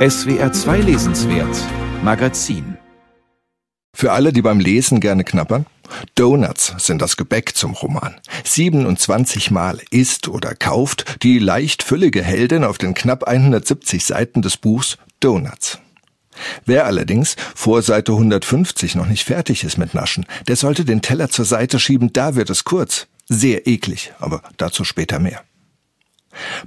SWR 2 Lesenswert Magazin Für alle, die beim Lesen gerne knappern, Donuts sind das Gebäck zum Roman. 27 Mal isst oder kauft die leicht füllige Heldin auf den knapp 170 Seiten des Buchs Donuts. Wer allerdings vor Seite 150 noch nicht fertig ist mit Naschen, der sollte den Teller zur Seite schieben, da wird es kurz. Sehr eklig, aber dazu später mehr.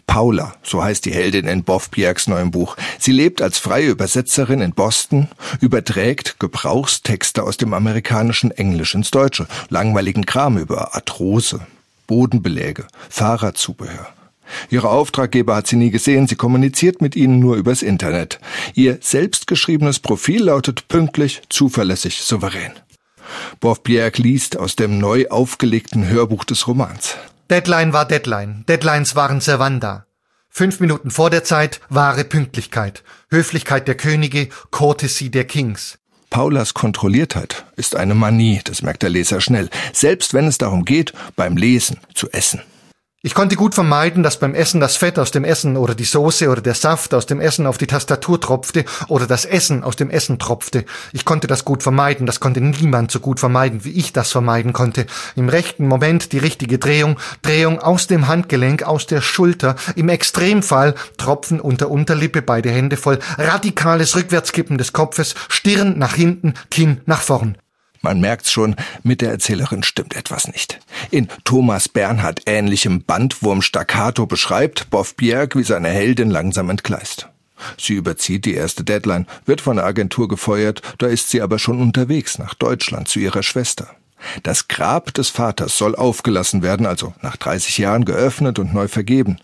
Paula, so heißt die Heldin in Boff Pierks neuem Buch. Sie lebt als freie Übersetzerin in Boston, überträgt Gebrauchstexte aus dem amerikanischen Englisch ins Deutsche, langweiligen Kram über Arthrose, Bodenbeläge, Fahrradzubehör. Ihre Auftraggeber hat sie nie gesehen, sie kommuniziert mit ihnen nur übers Internet. Ihr selbstgeschriebenes Profil lautet pünktlich, zuverlässig, souverän. Boff Pierre liest aus dem neu aufgelegten Hörbuch des Romans. Deadline war Deadline. Deadlines waren Servanda. Fünf Minuten vor der Zeit, wahre Pünktlichkeit. Höflichkeit der Könige, Courtesy der Kings. Paulas Kontrolliertheit ist eine Manie, das merkt der Leser schnell, selbst wenn es darum geht, beim Lesen zu essen. Ich konnte gut vermeiden, dass beim Essen das Fett aus dem Essen oder die Soße oder der Saft aus dem Essen auf die Tastatur tropfte oder das Essen aus dem Essen tropfte. Ich konnte das gut vermeiden, das konnte niemand so gut vermeiden, wie ich das vermeiden konnte. Im rechten Moment die richtige Drehung, Drehung aus dem Handgelenk, aus der Schulter, im Extremfall Tropfen unter Unterlippe, beide Hände voll, radikales Rückwärtskippen des Kopfes, Stirn nach hinten, Kinn nach vorn. Man merkt's schon, mit der Erzählerin stimmt etwas nicht. In Thomas Bernhard ähnlichem Bandwurm Staccato beschreibt Boff Bjerg, wie seine Heldin langsam entgleist. Sie überzieht die erste Deadline, wird von der Agentur gefeuert, da ist sie aber schon unterwegs nach Deutschland zu ihrer Schwester. Das Grab des Vaters soll aufgelassen werden, also nach 30 Jahren geöffnet und neu vergeben.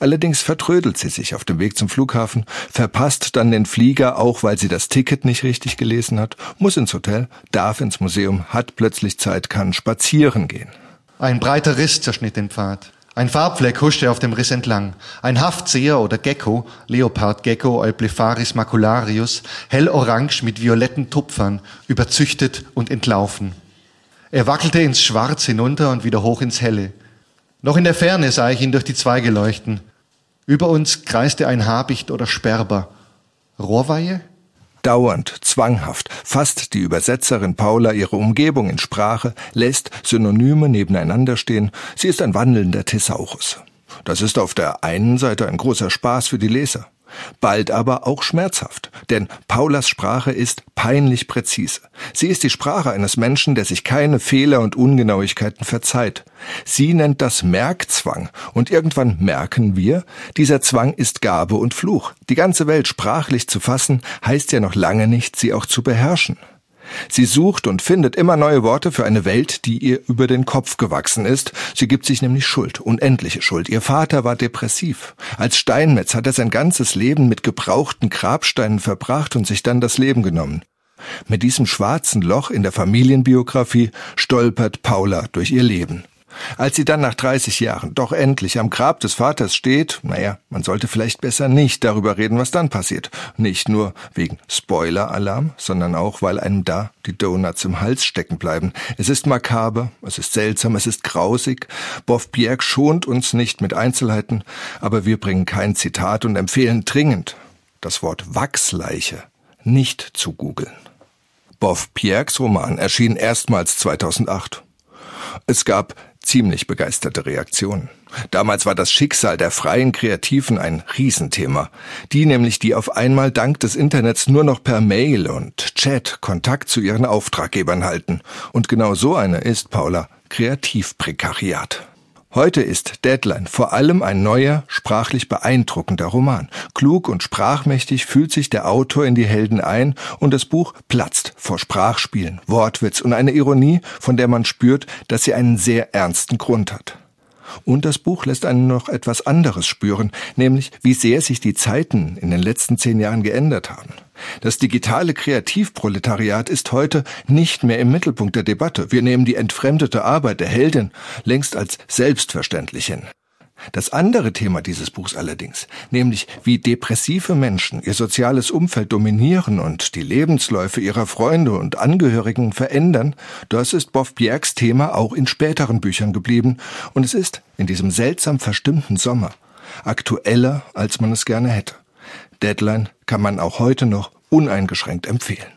Allerdings vertrödelt sie sich auf dem Weg zum Flughafen, verpasst dann den Flieger, auch weil sie das Ticket nicht richtig gelesen hat, muss ins Hotel, darf ins Museum, hat plötzlich Zeit, kann spazieren gehen. Ein breiter Riss zerschnitt den Pfad. Ein Farbfleck huschte auf dem Riss entlang. Ein Haftseher oder Gecko, Leopardgecko Euplepharis macularius, hellorange mit violetten Tupfern, überzüchtet und entlaufen. Er wackelte ins Schwarz hinunter und wieder hoch ins Helle. Noch in der Ferne sah ich ihn durch die Zweige leuchten. Über uns kreiste ein Habicht oder Sperber. Rohrweihe? Dauernd, zwanghaft, fasst die Übersetzerin Paula ihre Umgebung in Sprache, lässt Synonyme nebeneinander stehen. Sie ist ein wandelnder Thesaurus. Das ist auf der einen Seite ein großer Spaß für die Leser bald aber auch schmerzhaft, denn Paulas Sprache ist peinlich präzise. Sie ist die Sprache eines Menschen, der sich keine Fehler und Ungenauigkeiten verzeiht. Sie nennt das Merkzwang, und irgendwann merken wir, dieser Zwang ist Gabe und Fluch. Die ganze Welt sprachlich zu fassen, heißt ja noch lange nicht, sie auch zu beherrschen. Sie sucht und findet immer neue Worte für eine Welt, die ihr über den Kopf gewachsen ist. Sie gibt sich nämlich Schuld, unendliche Schuld. Ihr Vater war depressiv. Als Steinmetz hat er sein ganzes Leben mit gebrauchten Grabsteinen verbracht und sich dann das Leben genommen. Mit diesem schwarzen Loch in der Familienbiografie stolpert Paula durch ihr Leben. Als sie dann nach 30 Jahren doch endlich am Grab des Vaters steht, naja, man sollte vielleicht besser nicht darüber reden, was dann passiert. Nicht nur wegen Spoiler-Alarm, sondern auch, weil einem da die Donuts im Hals stecken bleiben. Es ist makaber, es ist seltsam, es ist grausig. Boff Bjerg schont uns nicht mit Einzelheiten, aber wir bringen kein Zitat und empfehlen dringend, das Wort Wachsleiche nicht zu googeln. Boff Pierks Roman erschien erstmals 2008. Es gab ziemlich begeisterte Reaktionen. Damals war das Schicksal der freien Kreativen ein Riesenthema. Die nämlich, die auf einmal dank des Internets nur noch per Mail und Chat Kontakt zu ihren Auftraggebern halten. Und genau so eine ist Paula Kreativprekariat. Heute ist Deadline vor allem ein neuer, sprachlich beeindruckender Roman. Klug und sprachmächtig fühlt sich der Autor in die Helden ein und das Buch platzt vor Sprachspielen, Wortwitz und einer Ironie, von der man spürt, dass sie einen sehr ernsten Grund hat. Und das Buch lässt einen noch etwas anderes spüren, nämlich wie sehr sich die Zeiten in den letzten zehn Jahren geändert haben. Das digitale Kreativproletariat ist heute nicht mehr im Mittelpunkt der Debatte. Wir nehmen die entfremdete Arbeit der Heldin längst als selbstverständlich hin. Das andere Thema dieses Buchs allerdings, nämlich wie depressive Menschen ihr soziales Umfeld dominieren und die Lebensläufe ihrer Freunde und Angehörigen verändern, das ist Boff Bjergs Thema auch in späteren Büchern geblieben und es ist in diesem seltsam verstimmten Sommer aktueller, als man es gerne hätte. Deadline kann man auch heute noch uneingeschränkt empfehlen.